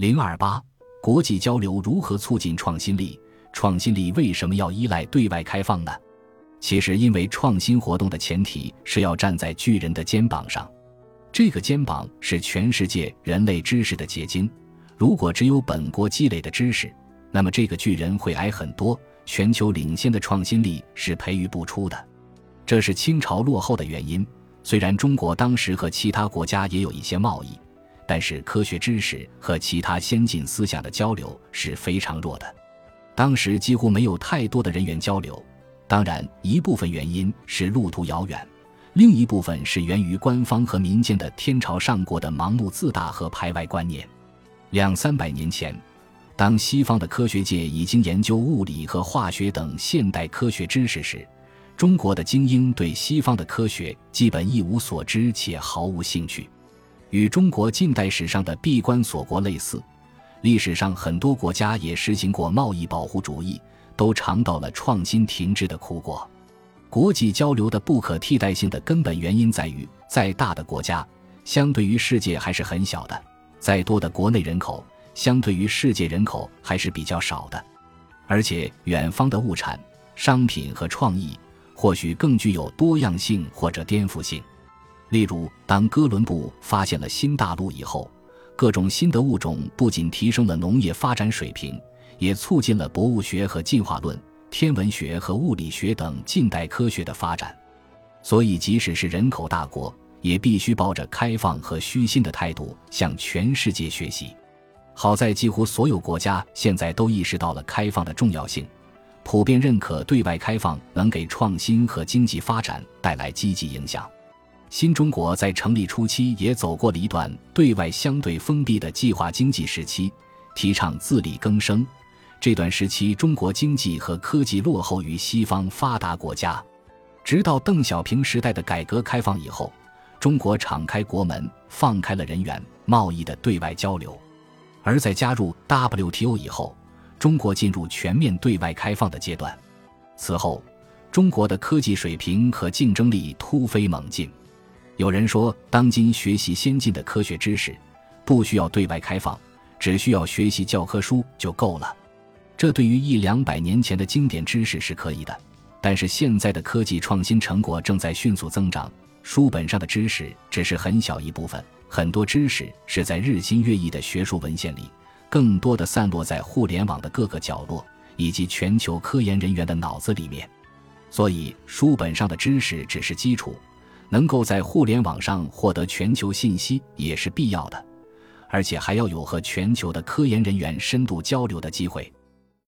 零二八，国际交流如何促进创新力？创新力为什么要依赖对外开放呢？其实，因为创新活动的前提是要站在巨人的肩膀上，这个肩膀是全世界人类知识的结晶。如果只有本国积累的知识，那么这个巨人会矮很多。全球领先的创新力是培育不出的，这是清朝落后的原因。虽然中国当时和其他国家也有一些贸易，但是科学知识和其他先进思想的交流是非常弱的。当时几乎没有太多的人员交流。当然，一部分原因是路途遥远，另一部分是源于官方和民间的天朝上国的盲目自大和排外观念。两三百年前。当西方的科学界已经研究物理和化学等现代科学知识时，中国的精英对西方的科学基本一无所知且毫无兴趣。与中国近代史上的闭关锁国类似，历史上很多国家也实行过贸易保护主义，都尝到了创新停滞的苦果。国际交流的不可替代性的根本原因在于，再大的国家，相对于世界还是很小的；再多的国内人口。相对于世界人口还是比较少的，而且远方的物产、商品和创意或许更具有多样性或者颠覆性。例如，当哥伦布发现了新大陆以后，各种新的物种不仅提升了农业发展水平，也促进了博物学和进化论、天文学和物理学等近代科学的发展。所以，即使是人口大国，也必须抱着开放和虚心的态度向全世界学习。好在几乎所有国家现在都意识到了开放的重要性，普遍认可对外开放能给创新和经济发展带来积极影响。新中国在成立初期也走过了一段对外相对封闭的计划经济时期，提倡自力更生。这段时期，中国经济和科技落后于西方发达国家。直到邓小平时代的改革开放以后，中国敞开国门，放开了人员、贸易的对外交流。而在加入 WTO 以后，中国进入全面对外开放的阶段。此后，中国的科技水平和竞争力突飞猛进。有人说，当今学习先进的科学知识，不需要对外开放，只需要学习教科书就够了。这对于一两百年前的经典知识是可以的，但是现在的科技创新成果正在迅速增长，书本上的知识只是很小一部分。很多知识是在日新月异的学术文献里，更多的散落在互联网的各个角落，以及全球科研人员的脑子里面。所以，书本上的知识只是基础，能够在互联网上获得全球信息也是必要的，而且还要有和全球的科研人员深度交流的机会。